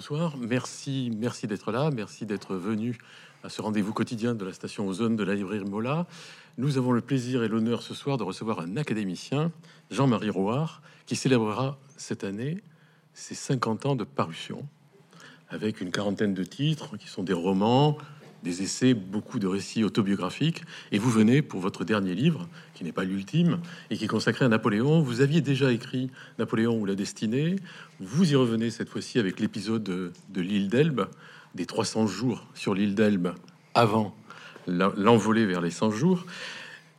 Bonsoir, merci, merci d'être là, merci d'être venu à ce rendez-vous quotidien de la station Ozone de la librairie Mola. Nous avons le plaisir et l'honneur ce soir de recevoir un académicien, Jean-Marie Roard, qui célébrera cette année ses 50 ans de parution, avec une quarantaine de titres qui sont des romans, des essais, beaucoup de récits autobiographiques. Et vous venez pour votre dernier livre, qui n'est pas l'ultime, et qui est consacré à Napoléon. Vous aviez déjà écrit Napoléon ou la destinée. Vous y revenez cette fois-ci avec l'épisode de, l'île d'Elbe, des 300 jours sur l'île d'Elbe avant l'envolée vers les 100 jours.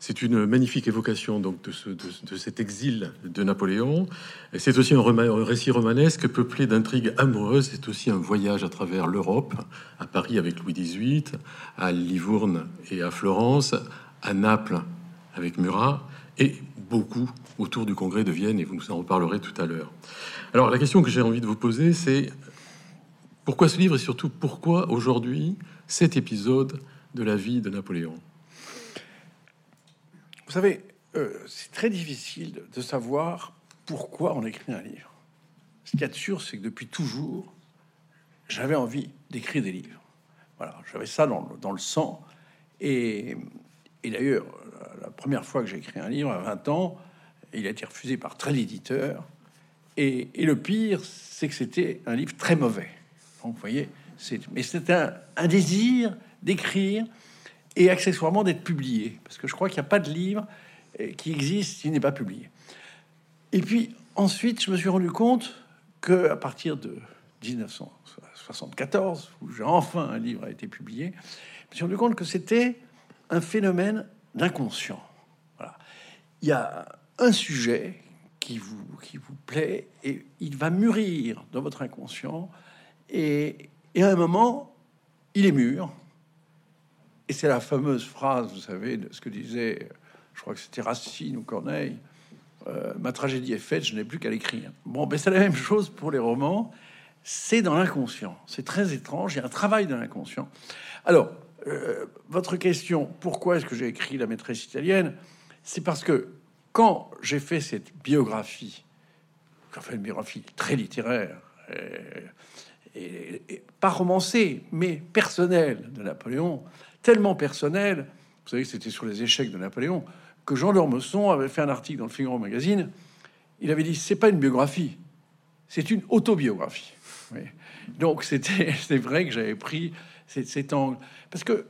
C'est une magnifique évocation donc de, ce, de, cet exil de Napoléon. C'est aussi un, récit romanesque peuplé d'intrigues amoureuses. C'est aussi un voyage à travers l'Europe, à Paris avec Louis XVIII, à Livourne et à Florence, à Naples avec Murat, et beaucoup autour du congrès de Vienne, et vous nous en reparlerez tout à l'heure. Alors la question que j'ai envie de vous poser, c'est pourquoi ce livre et surtout pourquoi aujourd'hui cet épisode de la vie de Napoléon? Vous savez, euh, c'est très difficile de savoir pourquoi on écrit un livre. Ce qu'il y a de sûr, c'est que depuis toujours, j'avais envie d'écrire des livres. Voilà, j'avais ça dans, le sang. Et, d'ailleurs, la première fois que j'ai écrit un livre, à 20 ans, il a été refusé par 13 éditeurs. Et, le pire, c'est que c'était un livre très mauvais. Donc, vous voyez, mais c'était un, un désir d'écrire et accessoirement d'être publié, parce que je crois qu'il n'y a pas de livre euh, qui existe s'il n'est pas publié. Et puis ensuite, je me suis rendu compte que à partir de 1974, où j'ai enfin un livre a été publié, je me suis rendu compte que c'était un phénomène d'inconscient. Voilà. Il y a un sujet qui vous, qui vous plaît et il va mûrir dans votre inconscient et, et à un moment, il est mûr et c'est la fameuse phrase, vous savez, de ce que disait, je crois que c'était Racine ou Corneille, euh, ma tragédie est faite, je n'ai plus qu'à l'écrire. Bon, ben c'est la même chose pour les romans, c'est dans l'inconscient. C'est très étrange, il y a un travail dans l'inconscient. Alors, euh, votre question, pourquoi est-ce que j'ai écrit La maîtresse italienne? C'est parce que quand j'ai fait cette biographie, j'ai fait une biographie très littéraire, et, et, pas romancée, mais personnelle de Napoléon, tellement personnel, vous savez que c'était sur les échecs de Napoléon, que Jean d'Ormesson avait fait un article dans le Figaro Magazine. Il avait dit c'est pas une biographie, c'est une autobiographie. Donc c'était vrai que j'avais pris cet, cet angle parce que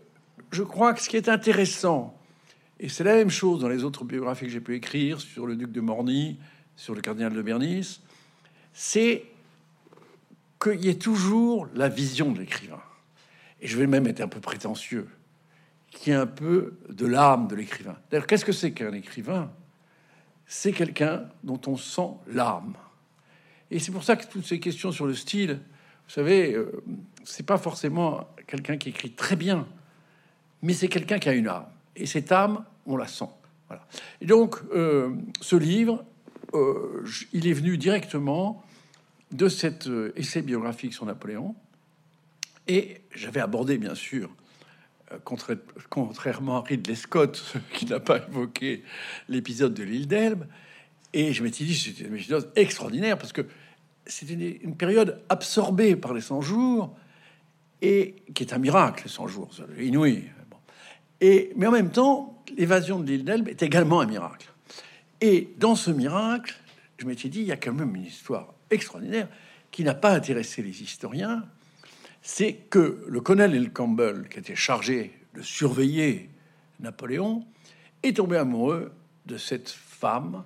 je crois que ce qui est intéressant et c'est la même chose dans les autres biographies que j'ai pu écrire sur le duc de Morny, sur le cardinal de Bernis, c'est qu'il y ait toujours la vision de l'écrivain. Et je vais même être un peu prétentieux qui est un peu de l'âme de l'écrivain. D'ailleurs, qu'est-ce que c'est qu'un écrivain? C'est quelqu'un dont on sent l'âme. Et c'est pour ça que toutes ces questions sur le style, vous savez, euh, c'est pas forcément quelqu'un qui écrit très bien, mais c'est quelqu'un qui a une âme. Et cette âme, on la sent. Voilà. Et donc, euh, ce livre, euh, il est venu directement de cet essai biographique sur Napoléon. Et j'avais abordé, bien sûr, contrairement à Ridley Scott, qui n'a pas évoqué l'épisode de l'île d'Elbe. Et je m'étais dit, c'était une chose extraordinaire parce que c'était une, période absorbée par les 100 jours et qui est un miracle, les 100 jours, inouï. Et, mais en même temps, l'évasion de l'île d'Elbe est également un miracle. Et dans ce miracle, je m'étais dit, il y a quand même une histoire extraordinaire qui n'a pas intéressé les historiens, c'est que le colonel Campbell, qui était chargé de surveiller Napoléon, est tombé amoureux de cette femme,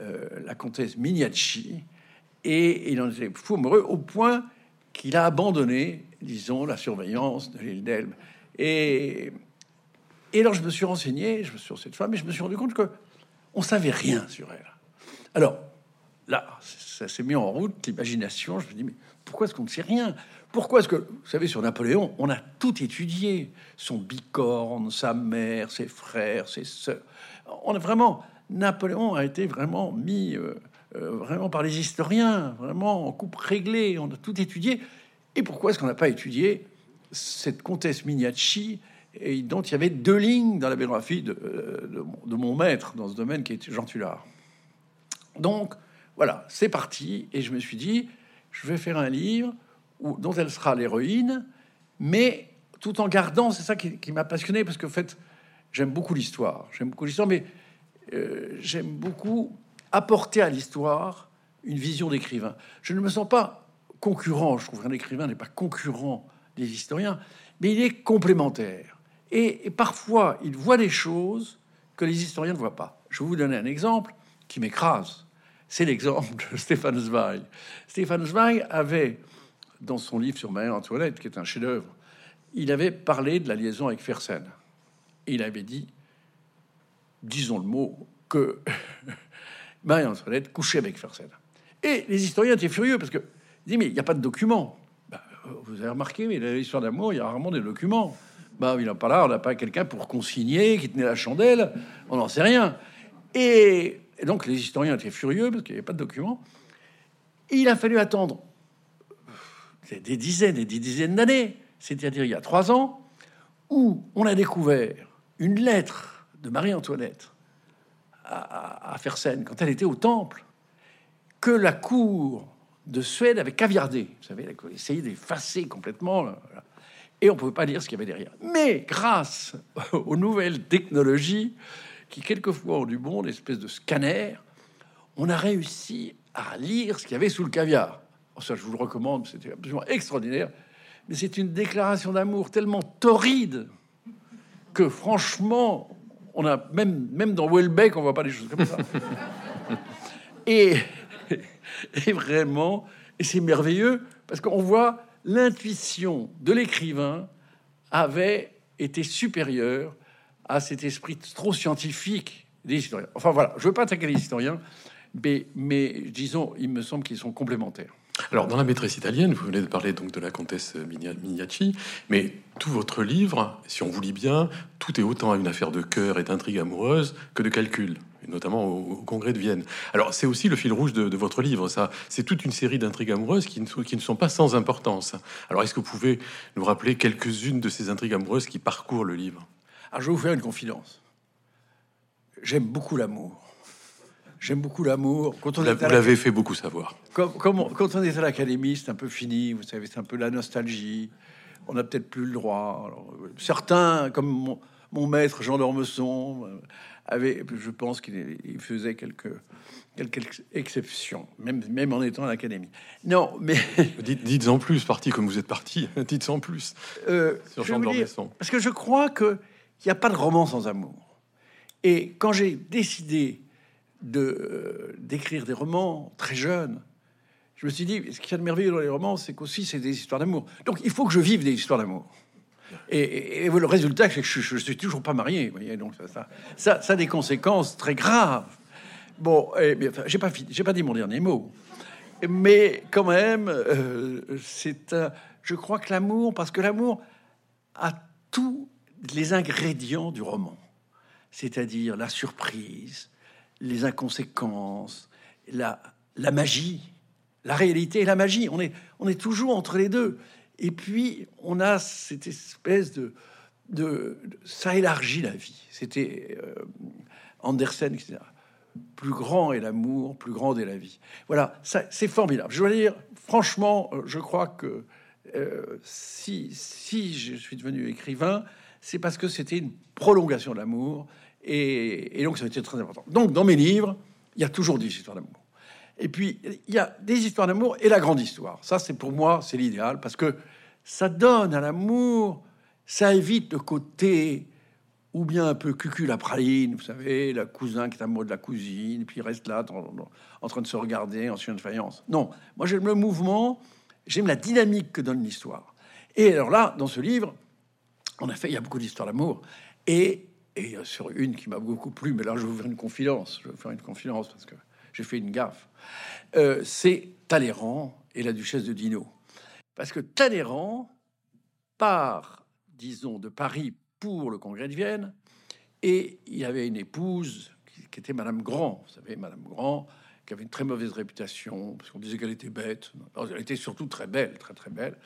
euh, la comtesse Mignacci, et il en était fou amoureux au point qu'il a abandonné, disons, la surveillance de l'île d'Elbe. Et, et alors je me suis renseigné je me sur cette femme et je me suis rendu compte que on savait rien sur elle. Alors là, ça s'est mis en route l'imagination. Je me dis mais pourquoi est-ce qu'on ne sait rien? Pourquoi est-ce que, vous savez, sur Napoléon, on a tout étudié? Son bicorne, sa mère, ses frères, ses sœurs. On a vraiment, Napoléon a été vraiment mis, euh, euh, vraiment par les historiens, vraiment en coupe réglée. On a tout étudié. Et pourquoi est-ce qu'on n'a pas étudié cette comtesse Mignacci dont il y avait deux lignes dans la biographie de, euh, de, mon maître dans ce domaine qui était Jean Tullard. Donc voilà, c'est parti et je me suis dit, je vais faire un livre dont elle sera l'héroïne, mais tout en gardant, c'est ça qui, m'a passionné, parce que en fait, j'aime beaucoup l'histoire, j'aime beaucoup l'histoire, mais euh, j'aime beaucoup apporter à l'histoire une vision d'écrivain. Je ne me sens pas concurrent, je trouve qu'un écrivain n'est pas concurrent des historiens, mais il est complémentaire. Et, et parfois, il voit des choses que les historiens ne voient pas. Je vais vous donner un exemple qui m'écrase. C'est l'exemple de Stéphane Zweig. Stéphane Zweig avait, dans son livre sur Marie-Antoinette, qui est un chef-d'œuvre, il avait parlé de la liaison avec Fersen. Il avait dit, disons le mot, que Marie-Antoinette couchait avec Fersen. Et les historiens étaient furieux parce que mais il n'y a pas de documents. Bah, vous avez remarqué, mais l'histoire d'amour, il y a rarement des documents. Bah, il n'a pas là, on n'a pas quelqu'un pour consigner, qui tenait la chandelle, on n'en sait rien. Et, donc les historiens étaient furieux parce qu'il n'y avait pas de documents. Il a fallu attendre des, des dizaines et des dizaines d'années, c'est-à-dire il y a trois ans, où on a découvert une lettre de Marie-Antoinette à, Fersen quand elle était au temple, que la cour de Suède avait caviardé. Vous savez, d'effacer complètement. Et on ne pouvait pas lire ce qu'il y avait derrière. Mais grâce aux nouvelles technologies, qui quelquefois ont du bon, une espèce de scanner, on a réussi à lire ce qu'il y avait sous le caviar. Oh, ça, je vous le recommande, c'était absolument extraordinaire. Mais c'est une déclaration d'amour tellement torride que franchement, on a même, même dans Welbeck, on voit pas des choses comme ça. et, et vraiment, et c'est merveilleux parce qu'on voit l'intuition de l'écrivain avait été supérieure à cet esprit trop scientifique des historiens. Enfin voilà, je veux pas attaquer les historiens, mais, mais disons, il me semble qu'ils sont complémentaires. Alors, dans la maîtresse italienne, vous venez de parler donc de la comtesse Migna- Mignacci, mais tout votre livre, si on vous lit bien, tout est autant une affaire de cœur et d'intrigue amoureuse que de calcul, notamment au, congrès de Vienne. Alors, c'est aussi le fil rouge de, votre livre, ça. C'est toute une série d'intrigues amoureuses qui ne, sont, qui ne sont pas sans importance. Alors, est-ce que vous pouvez nous rappeler quelques-unes de ces intrigues amoureuses qui parcourent le livre? Alors, je vais vous faire une confidence. J'aime beaucoup l'amour. J'aime beaucoup l'amour. Quand on Vous l'avez- fait beaucoup savoir. Comme, comme on- quand on est à l'académie, c'est un peu fini, vous savez, c'est un peu la nostalgie. On n'a peut-être plus le droit. Alors, euh, certains, comme mon, mon maître Jean d'Ormesson, euh, avait, je pense qu'il il faisait quelques, quelques ex- exceptions, même, même en étant à l'académie. Non, mais Dites, dites-en plus, parti comme vous êtes parti, dites-en plus euh, sur je Jean d'Ormesson. parce que je crois qu'il n'y a pas de roman sans amour. Et quand j'ai décidé de euh, d'écrire des romans très jeunes, je me suis dit, ce qu'il y a de merveilleux dans les romans, c'est qu'aussi c'est des histoires d'amour. Donc il faut que je vive des histoires d'amour. Et, le résultat, c'est que je, suis toujours pas marié. Voyez, donc ça, ça, a des conséquences très graves. Bon, enfin, j'ai pas j'ai pas dit mon dernier mot. Mais quand même, euh, c'est. Je crois que l'amour, parce que l'amour a tous les ingrédients du roman, c'est-à-dire la surprise, les inconséquences, la, la magie, la réalité et la magie. On est, on est toujours entre les deux. Et puis, on a cette espèce de. de, ça élargit la vie. C'était euh, Andersen disait plus grand est l'amour, plus grande est la vie. Voilà, ça, c'est formidable. Je dois dire, franchement, euh, je crois que euh, si, si je suis devenu écrivain, c'est parce que c'était une prolongation de l'amour, et, donc ça a été très important. Donc, dans mes livres, il y a toujours des histoires d'amour. Et puis, il y a des histoires d'amour et la grande histoire. Ça, c'est pour moi, c'est l'idéal, parce que ça donne à l'amour, ça évite le côté ou bien un peu cucul la praline, vous savez, la cousin qui est amoureux de la cousine, puis il reste là en, en train de se regarder en chien de faïence. Non, moi j'aime le mouvement, j'aime la dynamique que donne l'histoire. Et alors là, dans ce livre, on a fait, il y a beaucoup d'histoires d'amour, et, et sur une qui m'a beaucoup plu, mais là je vais vous faire une confidence, je vais faire une confidence parce que j'ai fait une gaffe. Euh, c'est Talleyrand et la duchesse de Dino. Parce que Talleyrand part, disons, de Paris pour le congrès de Vienne, et il avait une épouse qui, était Madame Grand, vous savez, Madame Grand, qui avait une très mauvaise réputation, parce qu'on disait qu'elle était bête. Elle était surtout très belle, très très belle.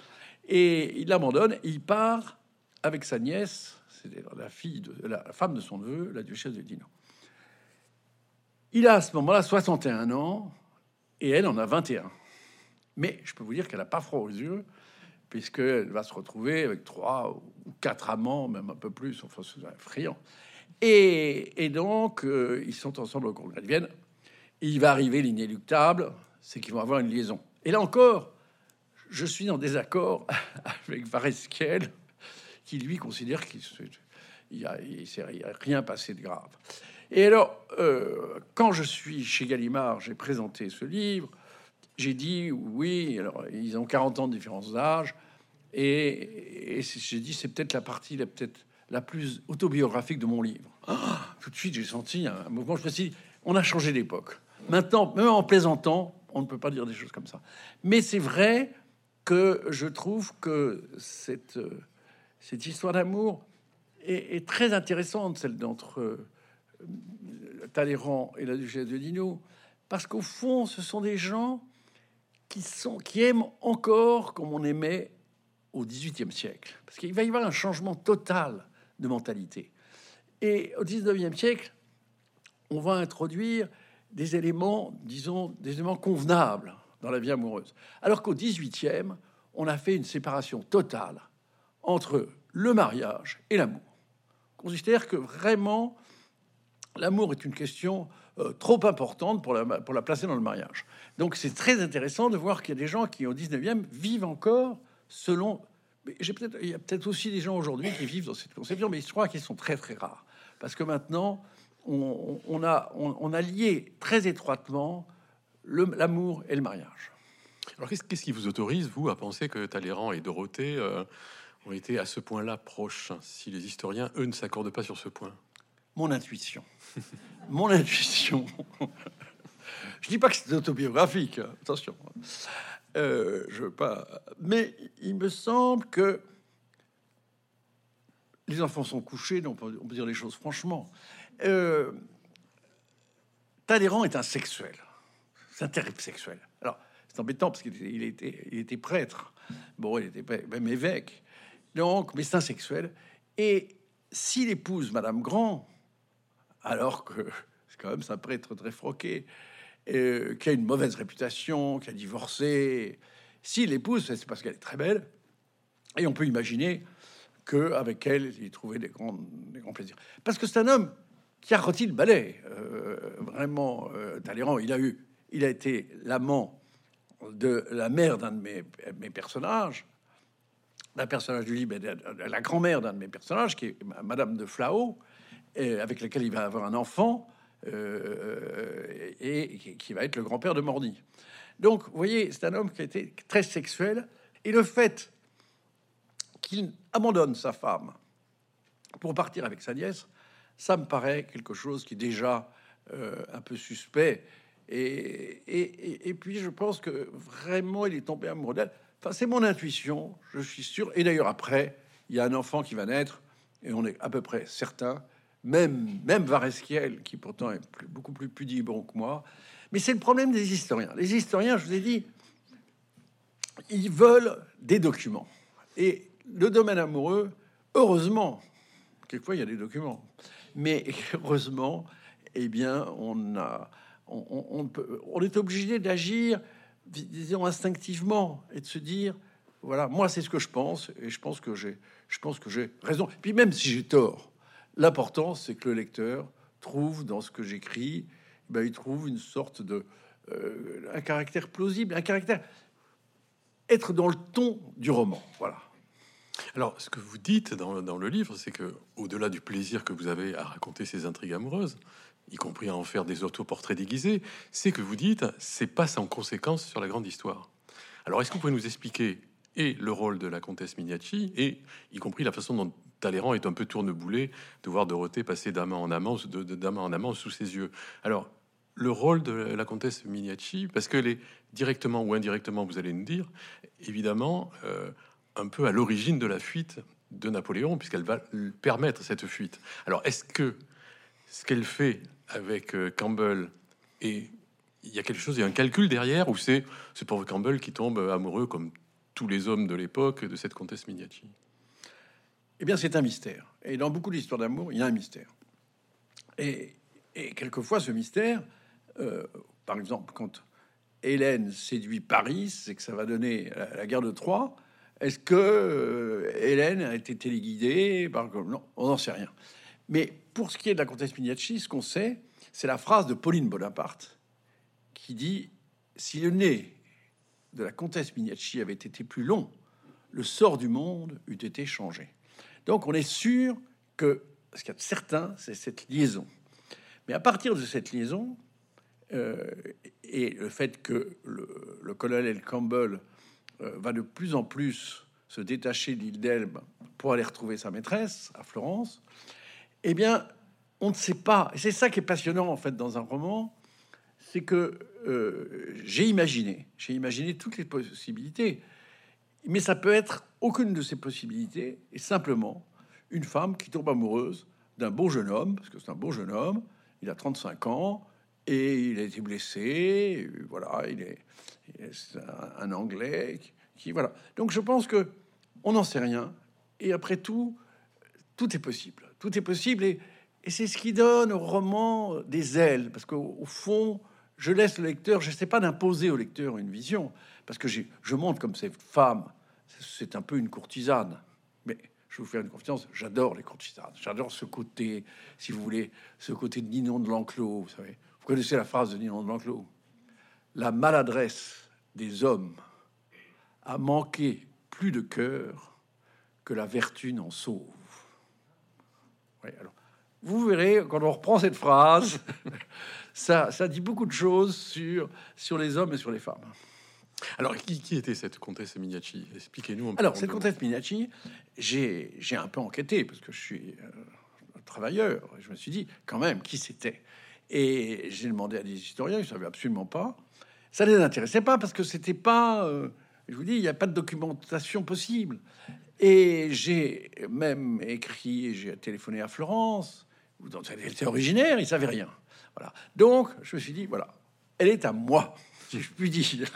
Et il l'abandonne, il part avec sa nièce, la fille de la femme de son neveu, la duchesse de Dino. Il a à ce moment-là 61 ans, et elle en a 21. Mais je peux vous dire qu'elle n'a pas froid aux yeux, puisqu'elle va se retrouver avec trois ou quatre amants, même un peu plus, enfin, c'est effrayant. Et, et donc, euh, ils sont ensemble au congrès de Vienne. il va arriver l'inéluctable, c'est qu'ils vont avoir une liaison. Et là encore, je suis en désaccord avec Varesquiel, qui lui considère qu'il n'y a, a, rien passé de grave. Et alors, euh, quand je suis chez Gallimard, j'ai présenté ce livre, j'ai dit oui, alors ils ont 40 ans de différence d'âge, et, j'ai dit c'est peut-être la partie la peut-être la plus autobiographique de mon livre. Ah, tout de suite, j'ai senti un mouvement. Je me suis dit, on a changé d'époque. Maintenant, même en plaisantant, on ne peut pas dire des choses comme ça. Mais c'est vrai que je trouve que cette, cette histoire d'amour est, très intéressante, celle d'entre euh, Talleyrand et la duchesse de Dino, parce qu'au fond, ce sont des gens qui, qui aiment encore comme on aimait au XVIIIe siècle. Parce qu'il va y avoir un changement total de mentalité. Et au XIXe siècle, on va introduire des éléments, disons, des éléments convenables dans la vie amoureuse. Alors qu'au XVIIIe, on a fait une séparation totale entre le mariage et l'amour. On considère que vraiment, l'amour est une question euh, trop importante pour la, pour la placer dans le mariage. Donc c'est très intéressant de voir qu'il y a des gens qui, au 19e, vivent encore selon... Peut-être, il y a peut-être aussi des gens aujourd'hui qui vivent dans cette conception, mais je crois qu'ils sont très très rares. Parce que maintenant, on, a, on, a lié très étroitement l'amour et le mariage. Alors qu'est-ce, qui vous autorise, vous, à penser que Talleyrand et Dorothée euh, ont été à ce point-là proches, si les historiens, eux, ne s'accordent pas sur ce point Mon intuition. Mon intuition. je dis pas que c'est autobiographique, hein, attention. Euh, je veux pas. Mais il me semble que les enfants sont couchés, donc on peut dire les choses franchement. Euh, Talleyrand est un sexuel. C'est un terrible sexuel. Alors, c'est embêtant parce qu'il était, il était prêtre. Bon, il était même évêque. Donc, un sexuel. Et s'il épouse Madame Grand, alors que c'est quand même un prêtre très froqué, euh, qui a une mauvaise réputation, qui a divorcé, s'il épouse, c'est parce qu'elle est très belle. Et on peut imaginer qu'avec elle, il trouvait des grands, plaisirs. Parce que c'est un homme qui a rôti le balai. Euh, vraiment, euh, Talleyrand, il a eu, il a été l'amant de la mère d'un de mes, personnages, d'un personnage du livre, la grand-mère d'un de mes personnages, qui est Madame de Flao, et avec laquelle il va avoir un enfant, euh, et qui va être le grand-père de Morny. Donc, vous voyez, c'est un homme qui a été très sexuel, et le fait qu'il abandonne sa femme pour partir avec sa nièce, ça me paraît quelque chose qui est déjà euh, un peu suspect. Et, puis je pense que vraiment il est tombé amoureux d'elle. C'est mon intuition, je suis sûr. Et d'ailleurs, après, il y a un enfant qui va naître, et on est à peu près certain, même, même Varesquiel, qui pourtant est beaucoup plus pudibond que moi. Mais c'est le problème des historiens. Les historiens, je vous ai dit, ils veulent des documents. Et le domaine amoureux, heureusement, quelquefois il y a des documents, mais heureusement, eh bien, on est obligé d'agir, disons instinctivement, et de se dire, voilà, moi c'est ce que je pense, et je pense que j'ai, je pense que j'ai raison. Puis même si j'ai tort, l'important c'est que le lecteur trouve dans ce que j'écris, eh ben, il trouve une sorte de euh, un caractère plausible, un caractère être dans le ton du roman. Voilà. Alors, ce que vous dites dans, le livre, c'est que, au-delà du plaisir que vous avez à raconter ces intrigues amoureuses, y compris à en faire des autoportraits déguisés, c'est que vous dites, c'est pas sans conséquence sur la grande histoire. Alors, est-ce que vous pouvez nous expliquer et le rôle de la comtesse Mignacci, et y compris la façon dont Talleyrand est un peu tourneboulé de voir Dorothée passer d'amant en amant, de, en amant sous ses yeux? Alors, le rôle de la comtesse Mignacci, parce qu'elle est directement ou indirectement, vous allez nous dire, évidemment, euh, un peu à l'origine de la fuite de Napoléon, puisqu'elle va permettre cette fuite. Alors, est-ce que ce qu'elle fait avec euh, Campbell et il y a quelque chose, il y a un calcul derrière, ou c'est ce pauvre Campbell qui tombe amoureux, comme tous les hommes de l'époque, de cette comtesse Mignacci? Eh bien, c'est un mystère. Et dans beaucoup d'histoires d'amour, il y a un mystère. Et, quelquefois, ce mystère, euh, par exemple, quand Hélène séduit Paris, c'est que ça va donner la, guerre de Troie Est-ce que euh, Hélène a été téléguidée par... Non, on n'en sait rien. Mais pour ce qui est de la comtesse Mignacci, ce qu'on sait, c'est la phrase de Pauline Bonaparte qui dit Si le nez de la comtesse Mignacci avait été plus long, le sort du monde eût été changé. Donc on est sûr que ce qu'il y a de certain, c'est cette liaison. Mais à partir de cette liaison, euh, et le fait que le, colonel Campbell euh, va de plus en plus se détacher d'île d'Elbe pour aller retrouver sa maîtresse à Florence, eh bien, on ne sait pas. Et c'est ça qui est passionnant en fait dans un roman, c'est que euh, j'ai imaginé, j'ai imaginé toutes les possibilités, mais ça peut être aucune de ces possibilités, et simplement une femme qui tombe amoureuse d'un beau jeune homme, parce que c'est un beau jeune homme, il a 35 ans, et il a été blessé, voilà, il est, un, un, Anglais qui, voilà. Donc je pense que on n'en sait rien, et après tout, tout est possible, tout est possible, et, c'est ce qui donne au roman des ailes, parce qu'au fond, je laisse le lecteur, je ne sais pas d'imposer au lecteur une vision, parce que je montre comme cette femme, c'est un peu une courtisane, mais je vous fais une confiance, j'adore les courtisanes, j'adore ce côté, si vous voulez, ce côté de Ninon de l'Enclos, vous savez. Vous connaissez la phrase de Ninon de l'Enclos? La maladresse des hommes a manqué plus de cœur que la vertu n'en sauve. Oui, alors, vous verrez, quand on reprend cette phrase, ça, ça dit beaucoup de choses sur, sur les hommes et sur les femmes. Alors, qui, qui était cette comtesse Mignacci? Expliquez-nous un peu. Alors, cette comtesse Mignacci, j'ai un peu enquêté parce que je suis euh, travailleur. Je me suis dit, quand même, qui c'était? Et j'ai demandé à des historiens, ils ne savaient absolument pas. Ça ne les intéressait pas parce que c'était pas. Euh, je vous dis, il n'y a pas de documentation possible. Et j'ai même écrit j'ai téléphoné à Florence, dont elle était originaire, il savait rien. Voilà. Donc, je me suis dit, voilà, elle est à moi, si je puis dire.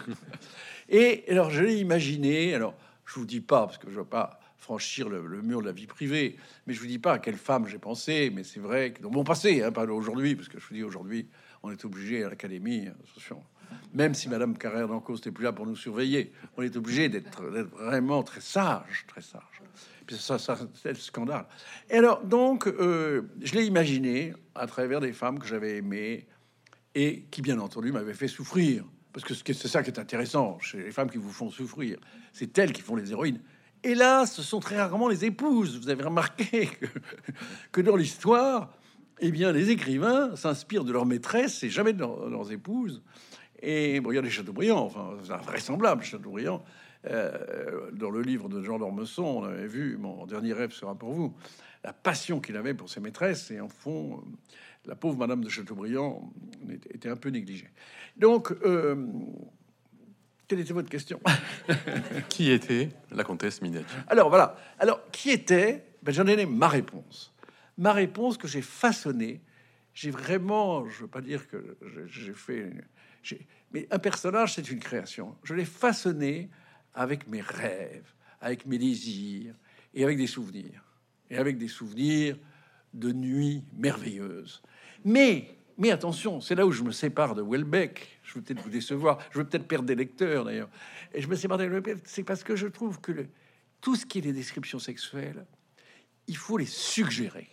Et alors, je l'ai imaginé. Alors, je vous dis pas, parce que je veux pas franchir le, mur de la vie privée, mais je vous dis pas à quelle femme j'ai pensé, mais c'est vrai que dans mon passé, hein, pas aujourd'hui, parce que je vous dis aujourd'hui, on est obligé à l'académie, attention, même si Madame Carrère d'Ancos n'était plus là pour nous surveiller, on est obligé d'être vraiment très sage, très sage. Puis ça, c'est le scandale. Et alors, donc, euh, je l'ai imaginé à travers des femmes que j'avais aimées et qui, bien entendu, m'avaient fait souffrir. Parce que c'est ça qui est intéressant chez les femmes qui vous font souffrir. C'est elles qui font les héroïnes. Là, ce sont très rarement les épouses. Vous avez remarqué que, que dans l'histoire, eh bien, les écrivains s'inspirent de leurs maîtresses et jamais de, leurs épouses. Et bon, regardez Chateaubriand, enfin, c'est invraisemblable, Chateaubriand. Euh, dans le livre de Jean d'Ormesson, on avait vu, mon dernier rêve sera pour vous, la passion qu'il avait pour ses maîtresses. Et en fond, la pauvre Madame de Chateaubriand était un peu négligée. Donc, euh, quelle était votre question? Qui était la comtesse Minetti Alors voilà. Alors, qui était ben, J'en ai ma réponse. Ma réponse que j'ai façonnée. J'ai vraiment, je veux pas dire que j'ai fait, mais un personnage, c'est une création. Je l'ai façonné avec mes rêves, avec mes désirs et avec des souvenirs. Et avec des souvenirs de nuits merveilleuses. Mais, mais attention, c'est là où je me sépare de Welbeck. Je veux peut-être vous décevoir, je veux peut-être perdre des lecteurs d'ailleurs. Et je me sépare de Welbeck, c'est parce que je trouve que tout ce qui est les descriptions sexuelles, il faut les suggérer.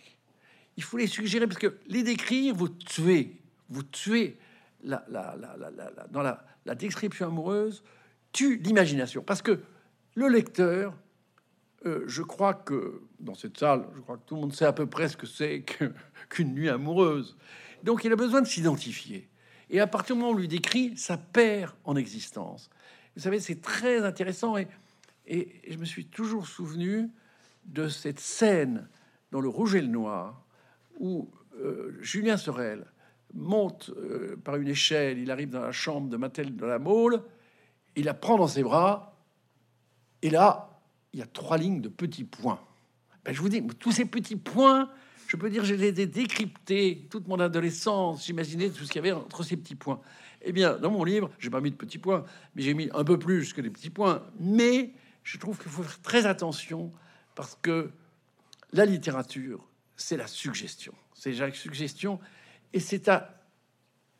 Il faut les suggérer parce que les décrire, vous tuez, vous tuez la, dans la description amoureuse, tue l'imagination. Parce que le lecteur, euh, je crois que dans cette salle, je crois que tout le monde sait à peu près ce que c'est qu'une nuit amoureuse. Donc il a besoin de s'identifier. Et à partir du moment où on lui décrit, ça perd en existence. Vous savez, c'est très intéressant. Et, et, je me suis toujours souvenu de cette scène dans Le Rouge et le Noir où euh, Julien Sorel monte euh, par une échelle, il arrive dans la chambre de Mathilde de la Mole, il la prend dans ses bras, et là, il y a trois lignes de petits points. Ben, je vous dis, tous ces petits points, je peux dire, je les ai décryptés toute mon adolescence. J'imaginais tout ce qu'il y avait entre ces petits points. Eh bien, dans mon livre, j'ai pas mis de petits points, mais j'ai mis un peu plus que des petits points. Mais je trouve qu'il faut faire très attention parce que la littérature, c'est la suggestion. C'est la suggestion, et c'est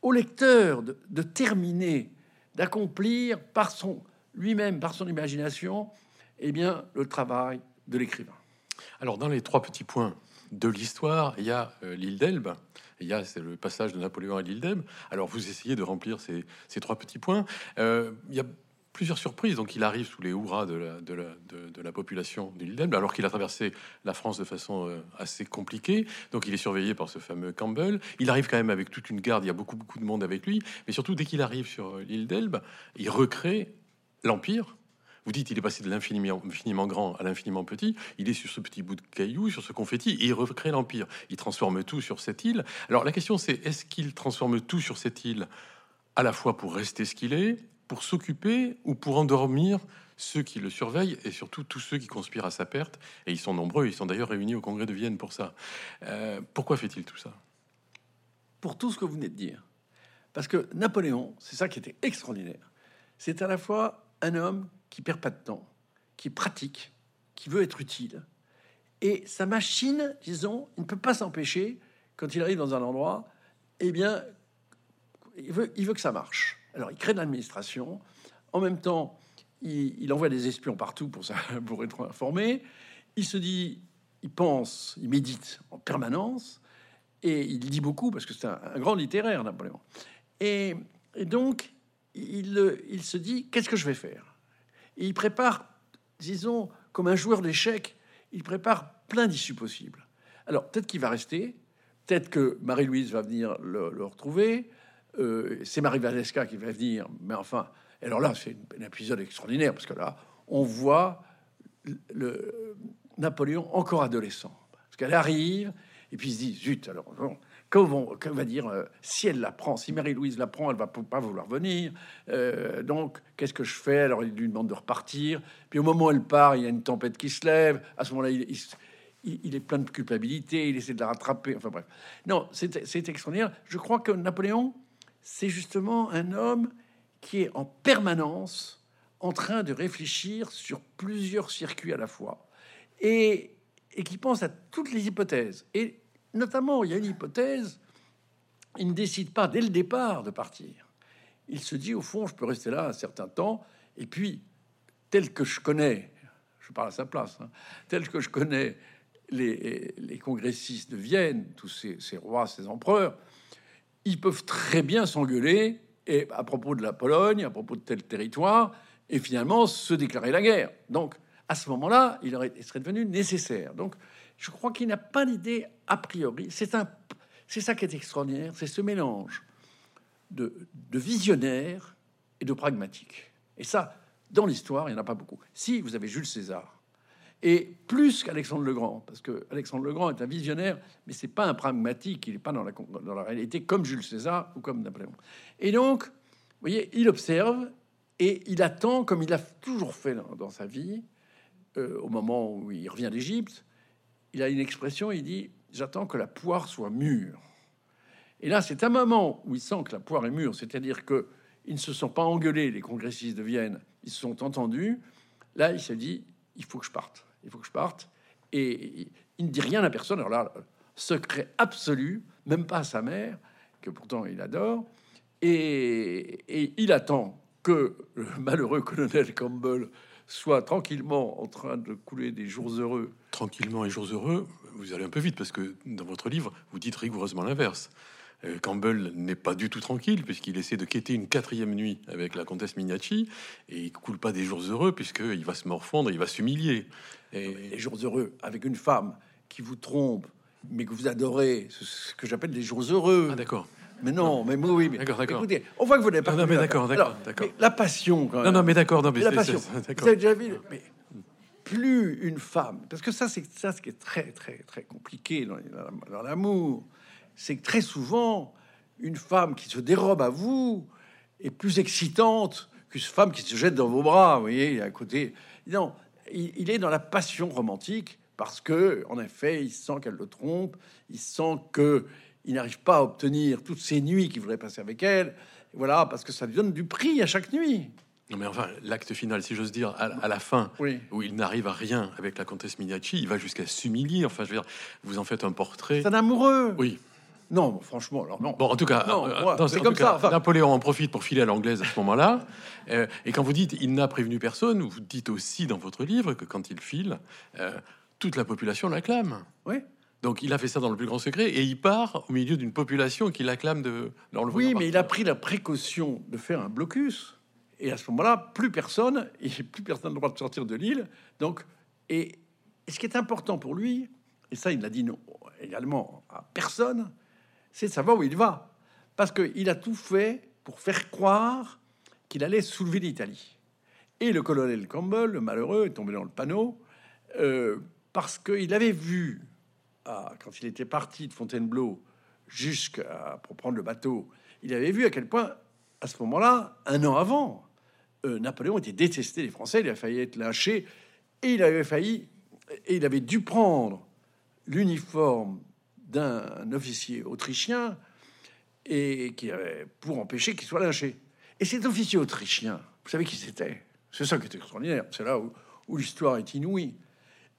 au lecteur de, terminer d'accomplir par son lui-même, par son imagination, eh bien, le travail de l'écrivain. Alors, dans les trois petits points de l'histoire, il y a euh, l'île d'Elbe. Il y a c'est le passage de Napoléon à l'île d'Elbe. Alors, vous essayez de remplir ces, ces trois petits points. Euh, il plusieurs surprises. Donc, il arrive sous les hurrahs de la, population de l'île d'Elbe, alors qu'il a traversé la France de façon euh, assez compliquée. Donc, il est surveillé par ce fameux Campbell. Il arrive quand même avec toute une garde. Il y a beaucoup, beaucoup de monde avec lui. Mais surtout, dès qu'il arrive sur euh, l'île d'Elbe, il recrée l'Empire. Vous dites, il est passé de l'infiniment infiniment grand à l'infiniment petit. Il est sur ce petit bout de caillou, sur ce confetti, et il recrée l'Empire. Il transforme tout sur cette île. Alors, la question, c'est est-ce qu'il transforme tout sur cette île à la fois pour rester ce qu'il est, pour s'occuper ou pour endormir ceux qui le surveillent et surtout tous ceux qui conspirent à sa perte. Et ils sont nombreux, ils sont d'ailleurs réunis au congrès de Vienne pour ça. Euh, pourquoi fait-il tout ça? Pour tout ce que vous venez de dire. Parce que Napoléon, c'est ça qui était extraordinaire. C'est à la fois un homme qui perd pas de temps, qui pratique, qui veut être utile. Et sa machine, disons, il ne peut pas s'empêcher, quand il arrive dans un endroit, eh bien, il veut, il veut que ça marche. Alors, il crée de l'administration. En même temps, il, envoie des espions partout pour, ça, pour être informé. Il se dit, il pense, il médite en permanence. Et il dit beaucoup parce que c'est un, grand littéraire, Napoléon. Et, et donc, il, se dit, qu'est-ce que je vais faire? Et il prépare, disons, comme un joueur d'échecs, il prépare plein d'issues possibles. Alors, peut-être qu'il va rester, peut-être que Marie-Louise va venir le retrouver, euh, c'est Marie Valesca qui va venir, mais enfin, alors là, c'est un épisode extraordinaire parce que là, on voit le Napoléon encore adolescent, parce qu'elle arrive et puis il se dit zut, alors bon, comment, qu'on va dire euh, si elle la prend, si Marie-Louise la prend, elle va pas vouloir venir, euh, donc qu'est-ce que je fais? Alors il lui demande de repartir, puis au moment où elle part, il y a une tempête qui se lève, à ce moment-là, il, il, il est plein de culpabilité, il essaie de la rattraper, enfin bref. Non, c'est extraordinaire. Je crois que Napoléon, c'est justement un homme qui est en permanence en train de réfléchir sur plusieurs circuits à la fois et, et, qui pense à toutes les hypothèses. Et notamment, il y a une hypothèse, il ne décide pas dès le départ de partir. Il se dit, au fond, je peux rester là un certain temps, et puis, tel que je connais, je parle à sa place, hein, tel que je connais les, les, congressistes de Vienne, tous ces, ces rois, ces empereurs, ils peuvent très bien s'engueuler et à propos de la Pologne, à propos de tel territoire, et finalement se déclarer la guerre. Donc, à ce moment-là, il, il serait devenu nécessaire. Donc, je crois qu'il n'a pas l'idée a priori. C'est un, c'est ça qui est extraordinaire, c'est ce mélange de, de visionnaire et de pragmatique. Et ça, dans l'histoire, il n'y en a pas beaucoup. Si vous avez Jules César, et plus qu'Alexandre le Grand, parce que Alexandre le Grand est un visionnaire, mais c'est pas un pragmatique, il n'est pas dans la, réalité comme Jules César ou comme Napoléon. Et donc, vous voyez, il observe et il attend, comme il a toujours fait dans, dans sa vie, euh, au moment où il revient d'Égypte, il a une expression, il dit J'attends que la poire soit mûre. Et là, c'est un moment où il sent que la poire est mûre, c'est-à-dire que ils ne se sont pas engueulés, les congressistes de Vienne, ils se sont entendus. Là, il se dit Il faut que je parte il faut que je parte. Et il ne dit rien à personne. Alors là, secret absolu, même pas à sa mère, que pourtant il adore. Et, et il attend que le malheureux colonel Campbell soit tranquillement en train de couler des jours heureux. Tranquillement et jours heureux, vous allez un peu vite parce que dans votre livre, vous dites rigoureusement l'inverse. Euh, Campbell n'est pas du tout tranquille puisqu'il essaie de quêter une quatrième nuit avec la comtesse Mignacci et il coule pas des jours heureux puisqu'il va se morfondre, il va s'humilier. Et les jours heureux avec une femme qui vous trompe, mais que vous adorez, ce que j'appelle des jours heureux. Ah d'accord. Mais non, mais oui, mais d'accord, d'accord. Écoutez, on voit que vous n'avez pas. Non, non, mais d'accord, d'accord, d'accord. La passion, quand même. Non, non, mais d'accord, non, mais la passion. Vous avez déjà vu, mais plus une femme, parce que ça, c'est ça, ce qui est très, très, très compliqué dans, dans l'amour, c'est que très souvent, une femme qui se dérobe à vous est plus excitante qu'une femme qui se jette dans vos bras. Vous voyez, à côté. Non, il, il, est dans la passion romantique parce que, en effet, il sent qu'elle le trompe, il sent que il n'arrive pas à obtenir toutes ces nuits qu'il voudrait passer avec elle. Voilà, parce que ça lui donne du prix à chaque nuit. Non mais enfin, l'acte final, si j'ose dire, à, à, la fin, oui. où il n'arrive à rien avec la comtesse Mignacci, il va jusqu'à s'humilier. Enfin, je veux dire, vous en faites un portrait. C'est un amoureux. Oui. Non, franchement, alors non. Bon, en tout cas, euh, c'est comme cas, ça, enfin- Napoléon en profite pour filer à l'anglaise à ce moment-là. Euh, et quand vous dites il n'a prévenu personne, vous dites aussi dans votre livre que quand il file, euh, toute la population l'acclame. Oui, Donc il a fait ça dans le plus grand secret et il part au milieu d'une population qui l'acclame de. dans le oui, mais il a pris la précaution de faire un blocus. Et à ce moment-là, plus personne, et plus personne n'a le droit de sortir de l'île. Donc, et, et ce qui est important pour lui, et ça, il l'a dit non, également à personne, c'est de savoir où il va. Parce qu'il a tout fait pour faire croire qu'il allait soulever l'Italie. Et le colonel Campbell, le malheureux, est tombé dans le panneau euh, parce qu'il avait vu, ah, quand il était parti de Fontainebleau jusqu'à pour prendre le bateau, il avait vu à quel point, à ce moment-là, un an avant, euh, Napoléon était détesté des Français, il a failli être lynché, et il avait failli, et il avait dû prendre l'uniforme d'un officier autrichien et qui avait pour empêcher qu'il soit lynché. Et cet officier autrichien, vous savez qui c'était? C'est ça qui est extraordinaire. C'est là où, où l'histoire est inouïe.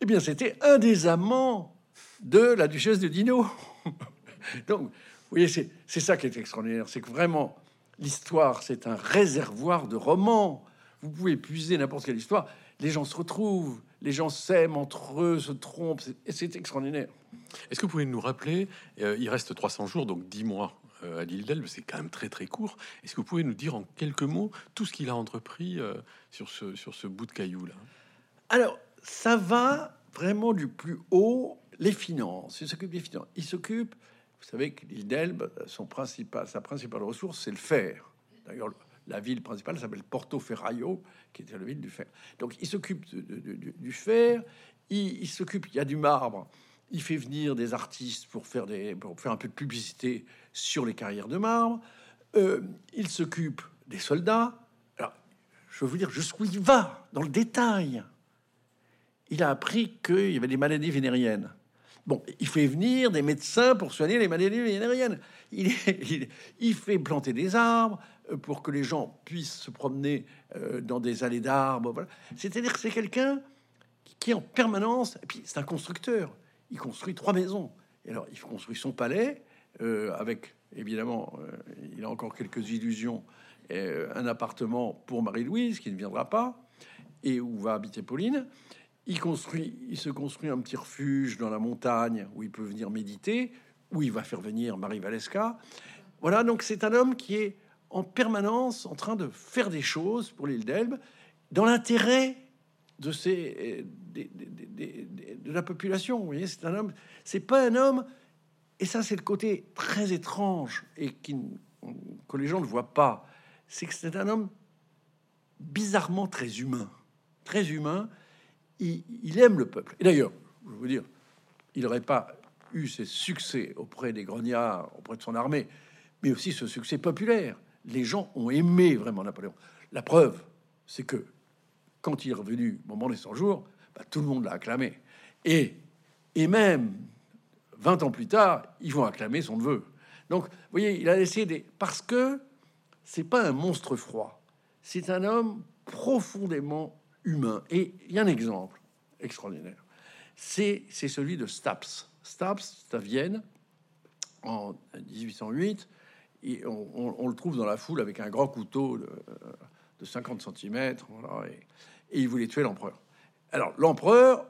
Eh bien, c'était un des amants de la duchesse de Dino. Donc, vous voyez, c'est c'est ça qui est extraordinaire. C'est que vraiment, l'histoire, c'est un réservoir de romans. Vous pouvez puiser n'importe quelle histoire. Les gens se retrouvent, les gens s'aiment entre eux, se trompent. c'est- Et c'est extraordinaire. Est-ce que vous pouvez nous rappeler euh, Il reste 300 jours, donc 10 mois euh, à l'île d'Elbe, c'est quand même très très court. Est-ce que vous pouvez nous dire en quelques mots tout ce qu'il a entrepris euh, sur, ce, sur ce bout de caillou là Alors, ça va vraiment du plus haut, les finances. Il s'occupe des finances. Il s'occupe, vous savez que l'île d'Elbe, son principal, sa principale ressource, c'est le fer. D'ailleurs, la ville principale s'appelle Porto Ferraio, qui était la ville du fer. Donc, il s'occupe du, fer. Il, il s'occupe, il y a du marbre. Il fait venir des artistes pour faire, des, pour faire un peu de publicité sur les carrières de marbre. Euh, il s'occupe des soldats. Alors, je veux vous dire jusqu'où il va, dans le détail il a appris qu'il y avait des maladies vénériennes. Bon, il fait venir des médecins pour soigner les maladies vénériennes. Il, il- fait planter des arbres euh, pour que les gens puissent se promener euh, dans des allées d'arbres. C'est-à-dire que c'est quelqu'un qui est en permanence, et puis c'est un constructeur. Il construit trois maisons. Et alors, il construit son palais euh, avec, évidemment, il a encore quelques illusions, un appartement pour Marie-Louise qui ne viendra pas et où va habiter Pauline. Il construit, il se construit un petit refuge dans la montagne où il peut venir méditer, où il va faire venir Marie Valesca. Voilà, donc c'est un homme qui est en permanence en train de faire des choses pour l'île d'Elbe dans l'intérêt de la population. Vous voyez, c'est un homme. C'est pas un homme. Et ça, c'est le côté très étrange et qui, que les gens ne voient pas. C'est que c'est un homme bizarrement très humain, très humain. Il, aime le peuple. Et d'ailleurs, je veux dire, il n'aurait pas eu ses succès auprès des grognards, auprès de son armée, mais aussi ce succès populaire. Les gens ont aimé vraiment Napoléon. La preuve, c'est que quand il est revenu au moment des 100 jours, bah, tout le monde l'a acclamé. Et, et même 20 ans plus tard, ils vont acclamer son neveu. Donc, vous voyez, il a laissé des... Parce que c'est pas un monstre froid, c'est un homme profondément Et il y a un exemple extraordinaire. C'est celui de Staps. Staps, c'est à Vienne, en 1808. Et on, on- le trouve dans la foule avec un grand couteau de, de 50 cm. Voilà, et, il voulait tuer l'empereur. Alors, l'empereur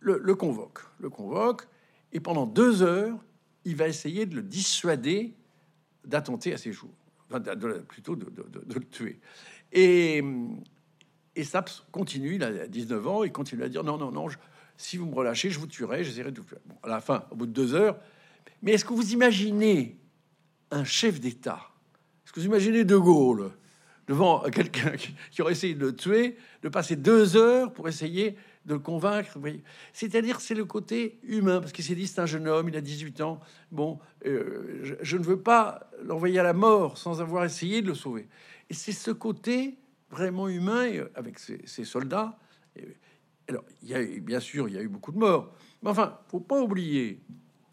le, convoque. Le convoque. Et pendant deux heures, il va essayer de le dissuader d'attenter à ses jours. Enfin, de- de- plutôt de, le tuer. Et Saps continue, il a 19 ans, il continue à dire non, non, non, si vous me relâchez, je vous tuerai, j'essaierai de vous tuer. Bon, à la fin, au bout de deux heures, mais est-ce que vous imaginez un chef d'État Est-ce que vous imaginez De Gaulle devant quelqu'un qui, aurait essayé de le tuer, de passer deux heures pour essayer de le convaincre? C'est-à-dire, c'est le côté humain, parce qu'il s'est dit, c'est un jeune homme, il a 18 ans, bon, euh, je, je ne veux pas l'envoyer à la mort sans avoir essayé de le sauver. Et c'est ce côté vraiment humain euh, avec ses, soldats. Alors, bien sûr, il y a eu beaucoup de morts, mais enfin, faut pas oublier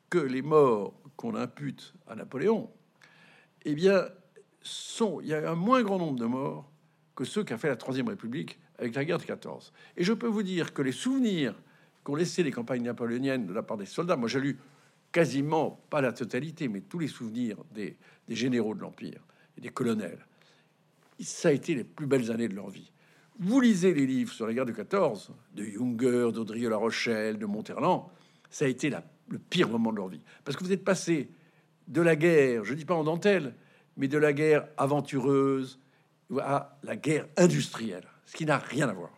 que les morts qu'on impute à Napoléon, eh bien, sont, il y a un moins grand nombre de morts que ceux qu'a fait la Troisième République avec la guerre de 14. Et je peux vous dire que les souvenirs qu'ont laissé les campagnes napoléoniennes de la part des soldats, moi j'ai lu quasiment pas la totalité, mais tous les souvenirs des généraux de l'Empire et des colonels. Ça a été les plus belles années de leur vie. Vous lisez les livres sur la guerre de 14, de Junger, d'Audrey La Rochelle, de Monterland, ça a été le pire moment de leur vie. Parce que vous êtes passé de la guerre, je dis pas en dentelle, mais de la guerre aventureuse à la guerre industrielle, ce qui n'a rien à voir.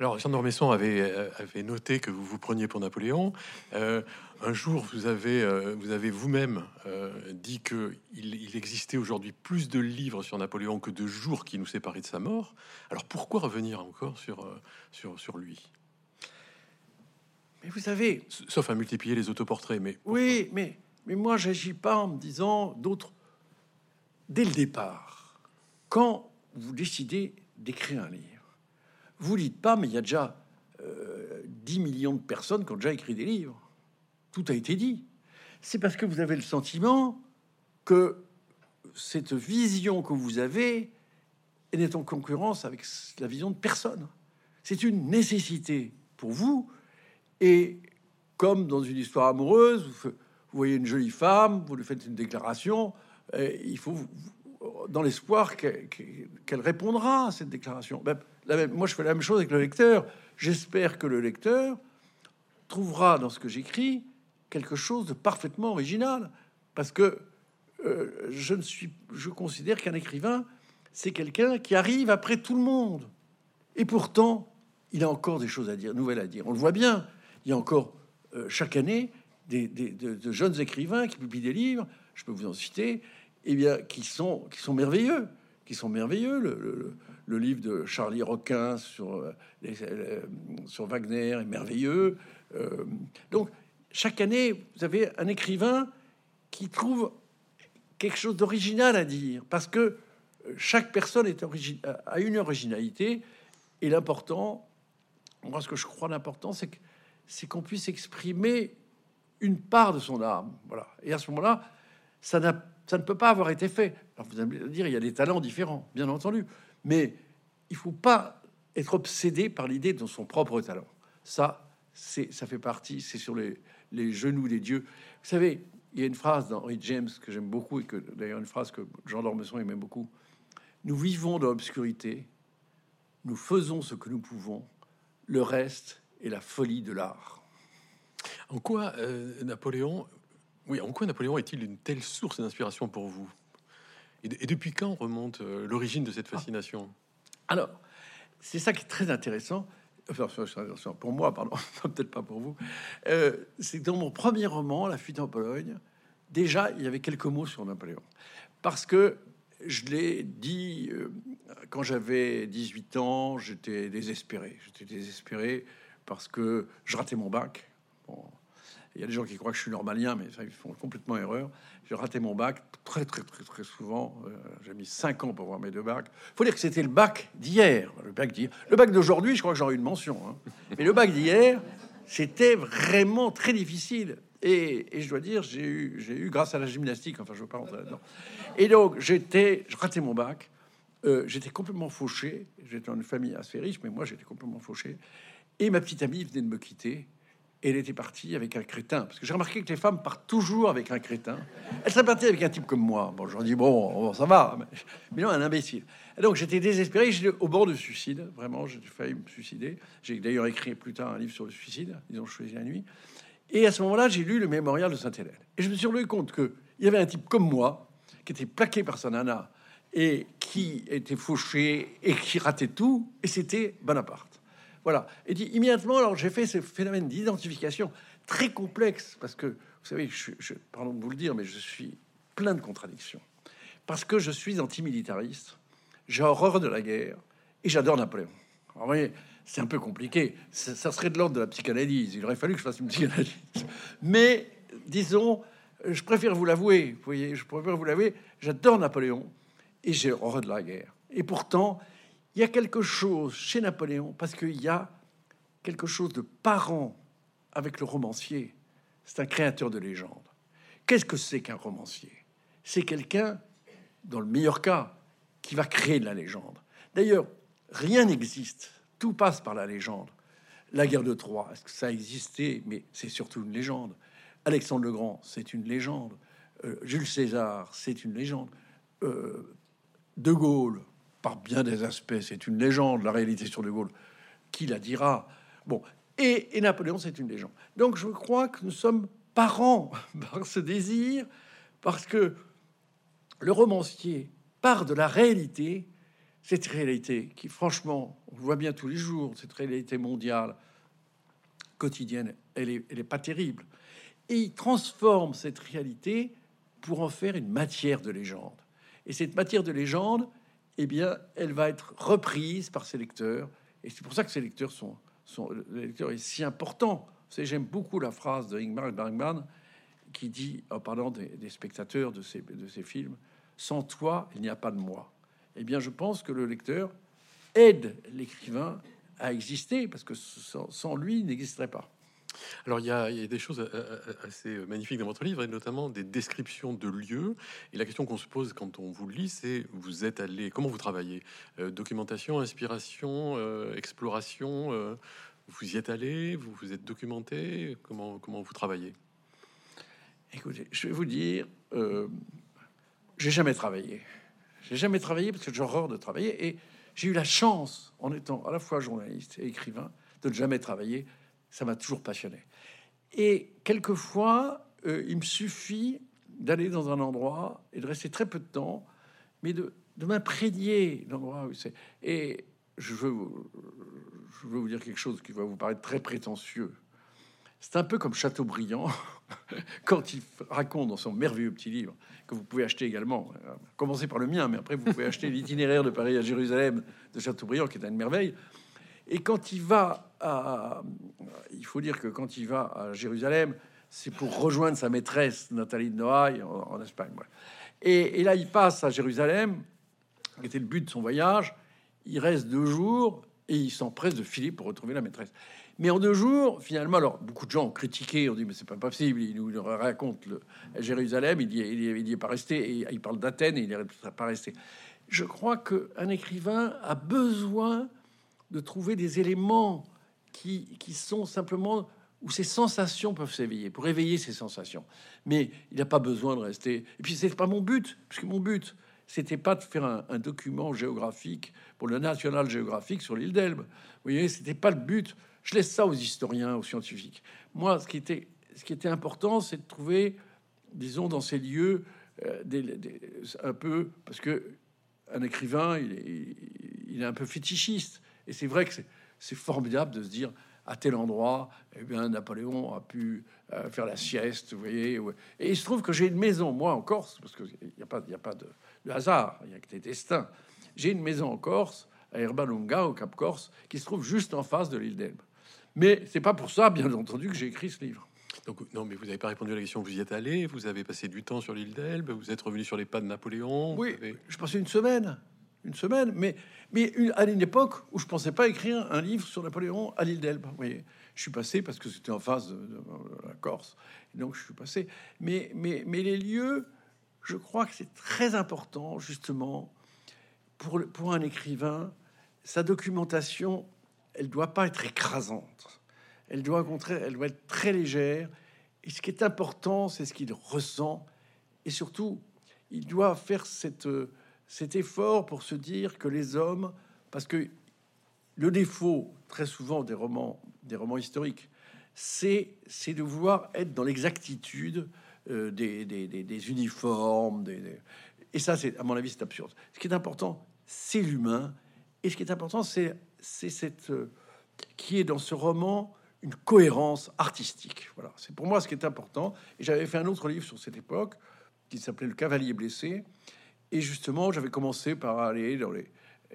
Alors, Jean d'Ormesson avait, euh, avait noté que vous vous preniez pour Napoléon. Euh, un jour, vous avez, euh, vous avez vous-même dit que il, existait aujourd'hui plus de livres sur Napoléon que de jours qui nous séparaient de sa mort. Alors, pourquoi revenir encore sur, sur, sur lui? Mais vous savez, sauf à multiplier les autoportraits, mais oui, mais mais moi, j'agis pas en me disant d'autres dès le départ. Quand vous décidez d'écrire un livre vous dites pas, mais il y a déjà 10 euh, millions de personnes qui ont déjà écrit des livres. Tout a été dit. C'est parce que vous avez le sentiment que cette vision que vous avez n'est en concurrence avec la vision de personne. C'est une nécessité pour vous. Et comme dans une histoire amoureuse, vous, voyez une jolie femme, vous lui faites une déclaration, il faut, dans l'espoir qu'elle répondra à cette déclaration. Moi, je fais la même chose avec le lecteur. J'espère que le lecteur trouvera dans ce que j'écris quelque chose de parfaitement original, parce que euh, je ne suis, je considère qu'un écrivain, c'est quelqu'un qui arrive après tout le monde, et pourtant, il a encore des choses à dire, nouvelles à dire. On le voit bien. Il y a encore euh, chaque année des, de, jeunes écrivains qui publient des livres. Je peux vous en citer, et eh bien, qui sont qui sont merveilleux, qui sont merveilleux. le, le livre de Charlie Roquin sur, euh, euh, sur Wagner est merveilleux. Euh, donc, chaque année, vous avez un écrivain qui trouve quelque chose d'original à dire, parce que chaque personne est a une originalité, et l'important, moi, ce que je crois l'important, c'est que c'est qu'on puisse exprimer une part de son âme, voilà. Et à ce moment-là, ça, ça ne peut pas avoir été fait. Vous allez dire, il y a des talents différents, bien entendu, mais il faut pas être obsédé par l'idée de son propre talent. Ça, c'est, ça fait partie, c'est sur les, genoux des dieux. Vous savez, il y a une phrase d'Henry James que j'aime beaucoup et que d'ailleurs une phrase que Jean d'Ormesson aimait beaucoup. Nous vivons dans l'obscurité, nous faisons ce que nous pouvons, le reste est la folie de l'art. En quoi euh, Napoléon, oui, en quoi Napoléon est-il une telle source d'inspiration pour vous? Et, depuis quand remonte euh, l'origine de cette ah. fascination? Alors, c'est ça qui est très intéressant. pour moi, pardon, peut-être pas pour vous. Euh, c'est dans mon premier roman, La fuite en Pologne, déjà, il y avait quelques mots sur Napoléon. Parce que je l'ai dit euh, quand j'avais 18 ans, j'étais désespéré. J'étais désespéré parce que je ratais mon bac. Bon, il y a des gens qui croient que je suis normalien, mais ça, ils font complètement erreur. J'ai raté mon bac très, très, très, très souvent. Euh, j'ai mis cinq ans pour avoir mes deux bacs. faut dire que c'était le bac d'hier. Le bac d'hier. Le bac d'aujourd'hui, je crois que j'aurais une mention. Hein. Mais le bac d'hier, c'était vraiment très difficile. Et, je dois dire, j'ai eu, j'ai eu grâce à la gymnastique. Enfin, je veux pas rentrer là-dedans. Et donc, j'étais, je ratais mon bac. Euh, j'étais complètement fauché. J'étais dans une famille assez riche, mais moi, j'étais complètement fauché. Et ma petite amie venait de me quitter elle était partie avec un crétin. Parce que j'ai remarqué que les femmes partent toujours avec un crétin. Elle serait partie avec un type comme moi. Bon, j'en dis, bon, ça va. Mais, non, un imbécile. Et donc, j'étais désespéré. J'étais au bord du suicide. Vraiment, j'ai failli me suicider. J'ai d'ailleurs écrit plus tard un livre sur le suicide. Ils ont choisi la nuit. Et à ce moment-là, j'ai lu le mémorial de Sainte-Hélène. Et je me suis rendu compte qu'il y avait un type comme moi, qui était plaqué par sa nana, et qui était fauché, et qui ratait tout. Et c'était Bonaparte. Voilà. Et dit immédiatement, alors j'ai fait ce phénomène d'identification très complexe parce que, vous savez, je, pardon de vous le dire, mais je suis plein de contradictions. Parce que je suis antimilitariste, j'ai horreur de la guerre et j'adore Napoléon. vous voyez, c'est un peu compliqué. Ça, ça serait de l'ordre de la psychanalyse. Il aurait fallu que je fasse une psychanalyse. Mais disons, je préfère vous l'avouer. Vous voyez, je préfère vous l'avouer. J'adore Napoléon et j'ai horreur de la guerre. Et pourtant, il y a quelque chose chez Napoléon, parce qu'il y a quelque chose de parent avec le romancier. C'est un créateur de légende. Qu'est-ce que c'est qu'un romancier? C'est quelqu'un, dans le meilleur cas, qui va créer de la légende. D'ailleurs, rien n'existe. Tout passe par la légende. La guerre de Troie, est-ce que ça a existé? Mais c'est surtout une légende. Alexandre le Grand, c'est une légende. Euh, Jules César, c'est une légende. Euh, de Gaulle, par bien des aspects, c'est une légende. La réalité sur De Gaulle, qui la dira Bon, et, Napoléon, c'est une légende. Donc je crois que nous sommes parents par ce désir, parce que le romancier part de la réalité, cette réalité qui, franchement, on voit bien tous les jours, cette réalité mondiale, quotidienne, elle est, elle est pas terrible. Et il transforme cette réalité pour en faire une matière de légende. Et cette matière de légende, eh bien, elle va être reprise par ses lecteurs. Et c'est pour ça que ces lecteurs sont, le lecteur est si important. J'aime beaucoup la phrase de Ingmar Bergman qui dit, en parlant des, spectateurs de ces films, sans toi, il n'y a pas de moi. Eh bien, je pense que le lecteur aide l'écrivain à exister parce que sans, sans lui, il n'existerait pas. Alors, il y, a, des choses euh, euh, assez magnifiques dans votre livre, et notamment des descriptions de lieux. Et la question qu'on se pose quand on vous lit, c'est vous êtes allé, comment vous travaillez? Euh, Documentation, inspiration, exploration Vous y êtes allé Vous vous êtes documenté comment, comment vous travaillez? Écoutez, je vais vous dire, j'ai jamais travaillé. J'ai jamais travaillé parce que j'ai horreur de travailler. Et j'ai eu la chance, en étant à la fois journaliste et écrivain, de ne jamais travailler ça m'a toujours passionné. Et quelquefois, euh, il me suffit d'aller dans un endroit et de rester très peu de temps, mais de, de m'imprégner l'endroit où c'est. Et je veux, je veux vous dire quelque chose qui va vous paraître très prétentieux. C'est un peu comme Chateaubriand, quand il raconte dans son merveilleux petit livre, que vous pouvez acheter également. Commencez par le mien, mais après vous pouvez acheter l'itinéraire de Paris à Jérusalem de Chateaubriand, qui est une merveille. Et quand il va il faut dire que quand il va à Jérusalem, c'est pour rejoindre sa maîtresse Nathalie de Noailles en, Espagne. Et, là, il passe à Jérusalem, qui était le but de son voyage. Il reste deux jours et il s'empresse de filer pour retrouver la maîtresse. Mais en deux jours, finalement, alors beaucoup de gens ont critiqué, ont dit mais c'est pas possible. Il nous raconte le Jérusalem, il y est, pas resté. Il parle d'Athènes, et il est pas resté. Je crois qu'un écrivain a besoin de trouver des éléments qui, sont simplement où ces sensations peuvent s'éveiller, pour éveiller ces sensations. Mais il n'a pas besoin de rester. Et puis, c'est pas mon but, puisque mon but, c'était pas de faire un, document géographique pour le National Geographic sur l'île d'Elbe. Vous voyez, c'était pas le but. Je laisse ça aux historiens, aux scientifiques. Moi, ce qui était, important, c'est de trouver, disons, dans ces lieux, euh, des, un peu, parce que un écrivain, il est, il est un peu fétichiste. Et c'est vrai que c'est formidable de se dire à tel endroit, eh bien, Napoléon a pu euh, faire la sieste, vous voyez. Et il se trouve que j'ai une maison, moi, en Corse, parce qu'il n'y a pas, y a pas de, de hasard, il n'y a que des destins. J'ai une maison en Corse, à Herbalunga, au Cap Corse, qui se trouve juste en face de l'île d'Elbe. Mais c'est pas pour ça, bien entendu, que j'ai écrit ce livre. Donc, non, mais vous n'avez pas répondu à la question. Vous y êtes allé, vous avez passé du temps sur l'île d'Elbe, vous êtes revenu sur les pas de Napoléon. Oui, avez... je passais une semaine une semaine, mais, mais à une époque où je pensais pas écrire un livre sur Napoléon à l'île d'Elbe. Vous je suis passé parce que c'était en face de, la Corse, donc je suis passé. Mais, mais, mais les lieux, je crois que c'est très important, justement, pour, pour un écrivain, sa documentation, elle doit pas être écrasante. Elle doit, au contraire, elle doit être très légère. Et ce qui est important, c'est ce qu'il ressent. Et surtout, il doit faire cette cet effort pour se dire que les hommes, parce que le défaut très souvent des romans, des romans historiques, c'est de vouloir être dans l'exactitude euh, des, uniformes, et ça, c'est à mon avis, c'est absurde. Ce qui est important, c'est l'humain, et ce qui est important, c'est c'est cette euh, qui est dans ce roman une cohérence artistique. Voilà, c'est pour moi ce qui est important. Et j'avais fait un autre livre sur cette époque qui s'appelait Le Cavalier blessé, et justement, j'avais commencé par aller dans les,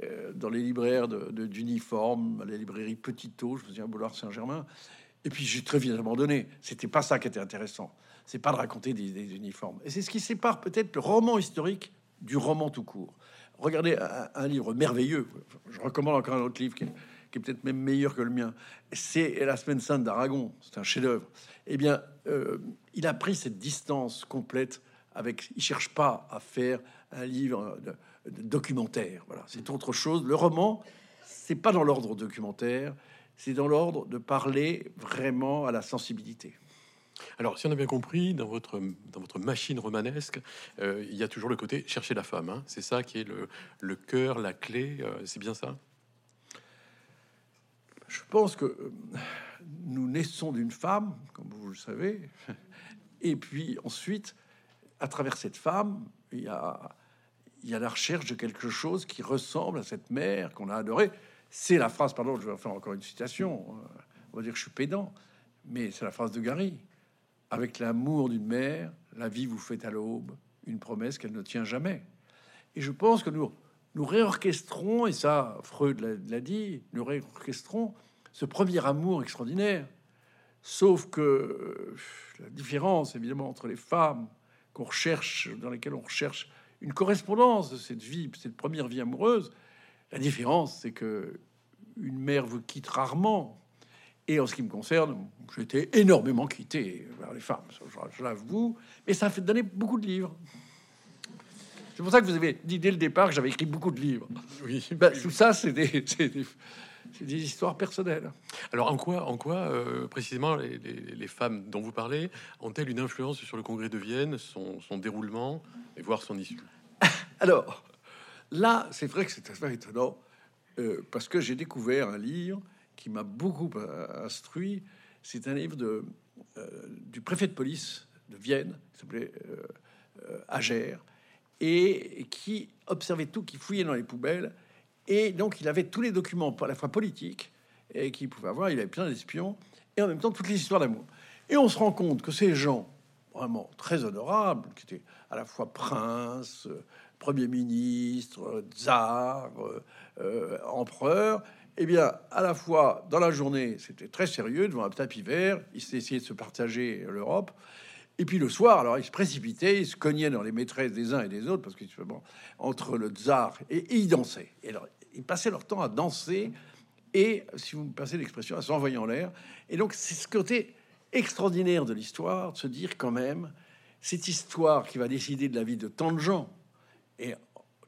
euh, dans les libraires d'uniformes, les librairies Petito, je me souviens, Boulevard Saint-Germain. Et puis j'ai très vite abandonné. C'était pas ça qui était intéressant. C'est pas de raconter des, uniformes. Et c'est ce qui sépare peut-être le roman historique du roman tout court. Regardez un, livre merveilleux. Je recommande encore un autre livre qui est, qui est peut-être même meilleur que le mien. C'est La Semaine Sainte d'Aragon. C'est un chef-d'œuvre. Eh bien, euh, il a pris cette distance complète avec. Il cherche pas à faire un livre de, de documentaire. Voilà, c'est autre chose. Le roman, c'est pas dans l'ordre documentaire, c'est dans l'ordre de parler vraiment à la sensibilité. Alors, si on a bien compris, dans votre, dans votre machine romanesque, euh, il y a toujours le côté chercher la femme. hein. C'est ça qui est le, le cœur, la clé. euh, c'est bien ça? Je pense que euh, nous naissons d'une femme, comme vous le savez, et puis ensuite, à travers cette femme, il y a, il y a la recherche de quelque chose qui ressemble à cette mère qu'on a adorée. C'est la phrase, pardon, je vais faire encore une citation, euh, on va dire que je suis pédant, mais c'est la phrase de Gary. Avec l'amour d'une mère, la vie vous fait à l'aube une promesse qu'elle ne tient jamais. Et je pense que nous, nous et ça, Freud l'a- l'a dit, nous réorchestrons ce premier amour extraordinaire. Sauf que euh, la différence, évidemment, entre les femmes qu'on recherche, dans lesquelles on recherche une correspondance de cette vie, cette première vie amoureuse, la différence, c'est que une mère vous quitte rarement. Et en ce qui me concerne, j'ai été énormément quitté vers les femmes, je, l'avoue, mais ça a fait donner beaucoup de livres. C'est pour ça que vous avez dit dès le départ que j'avais écrit beaucoup de livres. Oui. Ben, tout ça, c'est des, c'est des- c'est des histoires personnelles. Alors, en quoi, en quoi euh, précisément, les, les- les femmes dont vous parlez ont-elles une influence sur le congrès de Vienne, son, son déroulement et voire son issue? Alors, là, c'est vrai que c'est assez étonnant, euh, parce que j'ai découvert un livre qui m'a beaucoup instruit. C'est un livre de, euh, du préfet de police de Vienne, qui s'appelait Agère, et qui observait tout, qui fouillait dans les poubelles. Et donc, il avait tous les documents, à la fois politiques, et qu'il pouvait avoir. Il avait plein d'espions, et en même temps, toutes les histoires d'amour. Et on se rend compte que ces gens, vraiment très honorables, qui étaient à la fois princes, euh, premier ministre, euh, tsar, euh, euh, empereur, eh bien, à la fois dans la journée, c'était très sérieux devant un tapis vert, ils essayaient de se partager l'Europe. Et puis le soir, alors ils se précipitaient, ils se cognaient dans les maîtresses des uns et des autres, parce que bon, entre le tsar et, et ils dansaient. Et alors, ils passaient leur temps à danser et, si vous me passez l'expression, à s'envoyer en l'air. Et donc, c'est ce côté extraordinaire de l'histoire, de se dire quand même, cette histoire qui va décider de la vie de tant de gens, et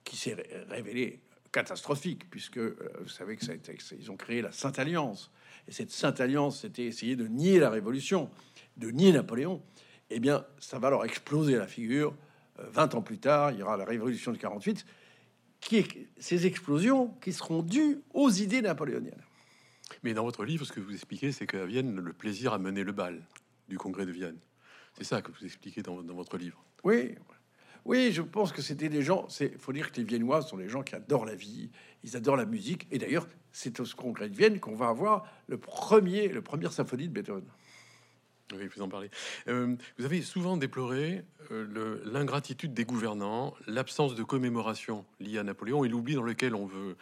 qui s'est ré- révélée catastrophique, puisque euh, vous savez que ça a été, ils ont créé la Sainte Alliance. Et cette Sainte Alliance, c'était essayer de nier la Révolution, de nier Napoléon. Eh bien, ça va leur exploser la figure. Euh, 20 ans plus tard, il y aura la Révolution de 48, qui est ces explosions qui seront dues aux idées napoléoniennes. Mais dans votre livre, ce que vous expliquez, c'est qu'à Vienne, le plaisir a mené le bal du congrès de Vienne. C'est ça que vous expliquez dans, dans votre livre. Oui, oui, je pense que c'était des gens. C'est faut dire que les Viennois sont des gens qui adorent la vie, ils adorent la musique. Et d'ailleurs, c'est au congrès de Vienne qu'on va avoir le premier, le première symphonie de Beethoven. Vous en parlez. Euh, vous avez souvent déploré euh, l'ingratitude des gouvernants, l'absence de commémoration liée à Napoléon et l'oubli dans lequel on veut,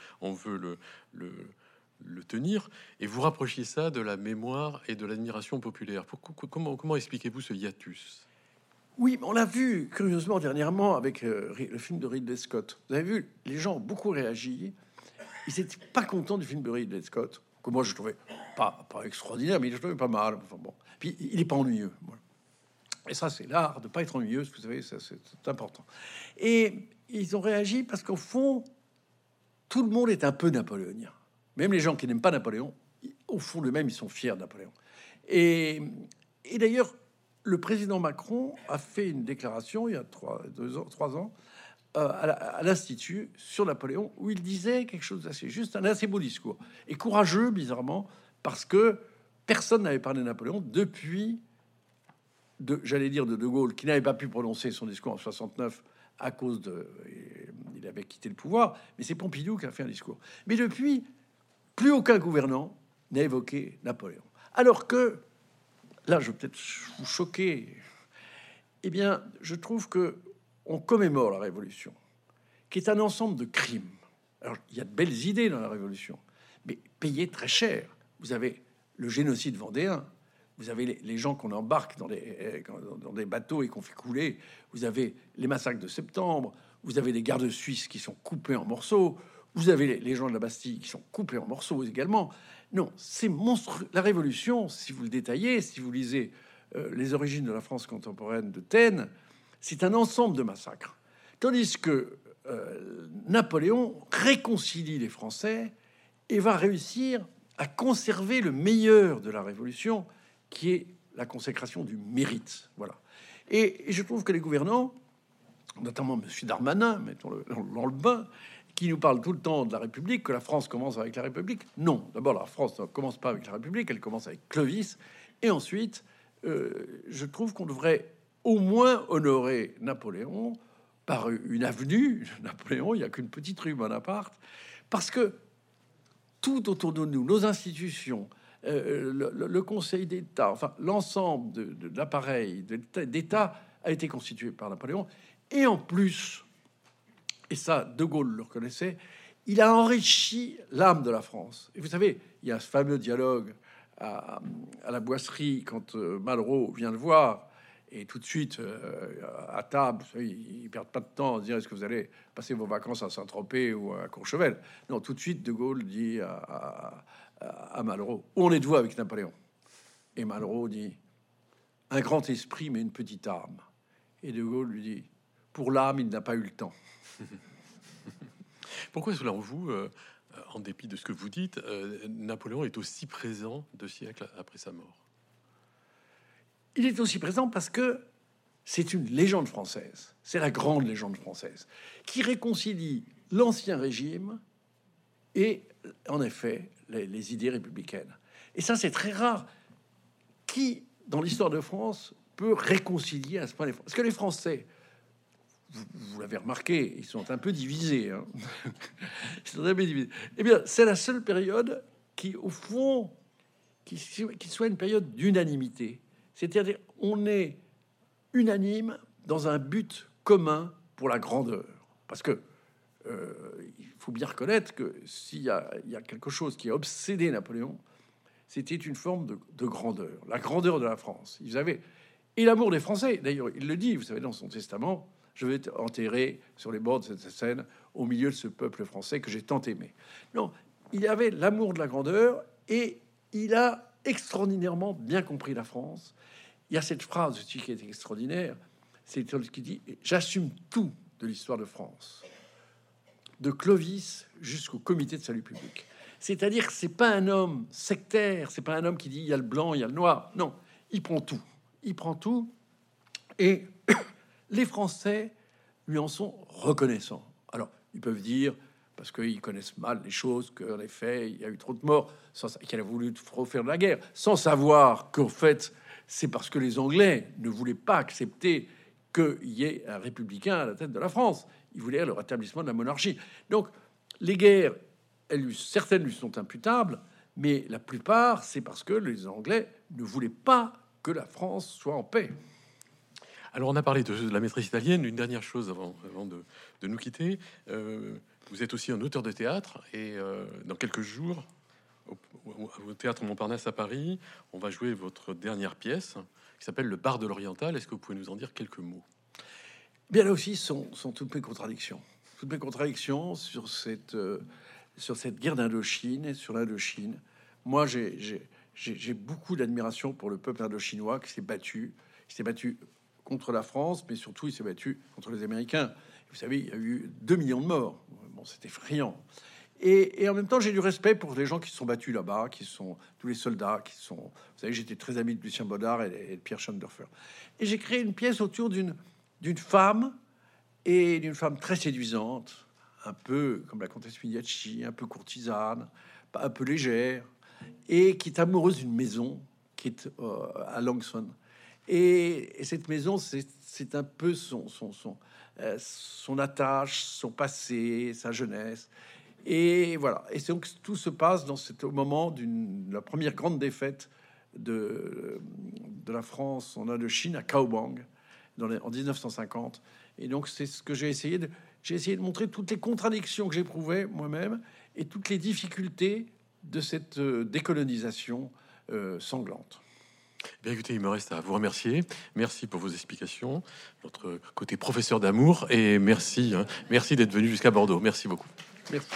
le, tenir. Et vous rapprochiez ça de la mémoire et de l'admiration populaire. Pourquoi- comment expliquez-vous ce hiatus? Oui, on l'a vu curieusement dernièrement avec euh, le film de Ridley Scott. Vous avez vu, les gens ont beaucoup réagi. Ils n'étaient pas contents du film de Ridley Scott, que moi je trouvais pas, pas extraordinaire, mais je trouvais pas mal. Enfin bon. Puis il n'est pas ennuyeux. Et ça, c'est l'art de pas être ennuyeux, vous savez, c'est important. Et ils ont réagi parce qu'au fond, tout le monde est un peu napoléonien. Même les gens qui n'aiment pas Napoléon, au fond de même, ils sont fiers de Napoléon. Et, et d'ailleurs, le président Macron a fait une déclaration il y a trois, deux trois ans euh, à l'Institut sur Napoléon où il disait quelque chose d'assez juste, un assez beau discours et courageux, bizarrement, parce que personne n'avait parlé de Napoléon depuis, de, j'allais dire, de De Gaulle, qui n'avait pas pu prononcer son discours en 69 à cause de. Il avait quitté le pouvoir, mais c'est Pompidou qui a fait un discours. Mais depuis, plus aucun gouvernant n'a évoqué Napoléon. Alors que, là, je vais peut-être vous choquer, eh bien, je trouve que on commémore la Révolution, qui est un ensemble de crimes. Alors, il y a de belles idées dans la Révolution, mais payées très cher. Vous avez le génocide vendéen, vous avez les, gens qu'on embarque dans des, euh, dans des bateaux et qu'on fait couler, vous avez les massacres de septembre, vous avez les gardes suisses qui sont coupés en morceaux, vous avez les, les gens de la Bastille qui sont coupés en morceaux également. Non, c'est monstrueux. La Révolution, si vous le détaillez, si vous lisez euh, les origines de la France contemporaine de Taine, c'est un ensemble de massacres. Tandis que euh, Napoléon réconcilie les Français et va réussir à conserver le meilleur de la Révolution, qui est la consécration du mérite. Voilà. Et, je trouve que les gouvernants, notamment M. Darmanin, mettons-le dans le bain, qui nous parle tout le temps de la République, que la France commence avec la République. Non, d'abord la France ne commence pas avec la République, elle commence avec Clovis. Et ensuite, euh, je trouve qu'on devrait au moins honorer Napoléon par une avenue. Napoléon, il n'y a qu'une petite rue Bonaparte, parce que tout autour de nous, nos institutions, euh, le, Conseil d'État, enfin l'ensemble de, l'appareil d'État a été constitué par Napoléon. Et en plus, et ça, De Gaulle le reconnaissait, il a enrichi l'âme de la France. Et vous savez, il y a ce fameux dialogue à, la boisserie quand euh, Malraux vient le voir. Et tout de suite, euh, à table, ils, perdent pas de temps à dire est-ce que vous allez passer vos vacances à Saint-Tropez ou à Courchevel? Non, tout de suite, De Gaulle dit à, à, Malraux Où en êtes-vous avec Napoléon Et Malraux dit Un grand esprit, mais une petite âme. Et De Gaulle lui dit Pour l'âme, il n'a pas eu le temps. Pourquoi, selon vous, euh, en dépit de ce que vous dites, euh, Napoléon est aussi présent deux siècles après sa mort? Il est aussi présent parce que c'est une légende française, c'est la grande légende française, qui réconcilie l'ancien régime et, en effet, les, idées républicaines. Et ça, c'est très rare. Qui, dans l'histoire de France, peut réconcilier à ce point les Parce que les Français, vous, l'avez remarqué, ils sont un peu divisés. Hein. Eh bien, c'est la seule période qui, au fond, qui, qui soit une période d'unanimité. C'est-à-dire, on est unanime dans un but commun pour la grandeur. Parce que euh, il faut bien reconnaître que s'il y, a quelque chose qui a obsédé Napoléon, c'était une forme de, grandeur, la grandeur de la France. Ils avaient et l'amour des Français. D'ailleurs, il le dit, vous savez, dans son testament, je vais être enterré sur les bords de cette scène, au milieu de ce peuple français que j'ai tant aimé. Non, il avait l'amour de la grandeur et il a extraordinairement bien compris la France. Il y a cette phrase aussi qui est extraordinaire, c'est ce qui dit J'assume tout de l'histoire de France, de Clovis jusqu'au comité de salut public. C'est-à-dire que c'est pas un homme sectaire, c'est pas un homme qui dit il y a le blanc, il y a le noir. Non, il prend tout. Il prend tout et les Français lui en sont reconnaissants. Alors, ils peuvent dire, parce qu'ils connaissent mal les choses, qu'en effet, il y a eu trop de morts, qu'il a voulu refaire de la guerre, sans savoir qu'en fait, c'est parce que les Anglais ne voulaient pas accepter qu'il y ait un républicain à la tête de la France. Ils voulaient le rétablissement de la monarchie. Donc, les guerres, elles, certaines lui sont imputables, mais la plupart, c'est parce que les Anglais ne voulaient pas que la France soit en paix. Alors, on a parlé de, la maîtrise italienne. Une dernière chose avant, de, nous quitter. Euh, vous êtes aussi un auteur de théâtre et euh, dans quelques jours, au, théâtre Montparnasse à Paris, on va jouer votre dernière pièce qui s'appelle Le Bar de l'Oriental. Est-ce que vous pouvez nous en dire quelques mots? Bien là aussi, sont, sont toutes mes contradictions. Toutes mes contradictions sur cette, euh, sur cette guerre d'Indochine et sur l'Indochine. Moi, j'ai beaucoup d'admiration pour le peuple indochinois qui s'est battu, qui s'est battu contre la France, mais surtout il s'est battu contre les Américains. Vous savez, il y a eu 2 millions de morts. Bon, c'était effrayant. Et, en même temps, j'ai du respect pour les gens qui se sont battus là-bas, qui sont tous les soldats, qui sont. Vous savez, j'étais très ami de Lucien Baudard et, de Pierre Schoendorfer. Et j'ai créé une pièce autour d'une femme et d'une femme très séduisante, un peu comme la comtesse Mignacci, un peu courtisane, un peu légère, et qui est amoureuse d'une maison qui est euh, à Langson. Et, cette maison, c'est un peu son, son, son, euh, son attache, son passé, sa jeunesse. Et voilà. Et donc tout se passe dans ce moment d'une la première grande défaite de, de la France en Indochine à Kaobang dans en 1950. Et donc c'est ce que j'ai essayé de j'ai essayé de montrer toutes les contradictions que j'éprouvais moi-même et toutes les difficultés de cette euh, décolonisation euh, sanglante. Bien écoutez, il me reste à vous remercier. Merci pour vos explications, votre côté professeur d'amour, et merci, hein, merci d'être venu jusqu'à Bordeaux. Merci beaucoup. Merci.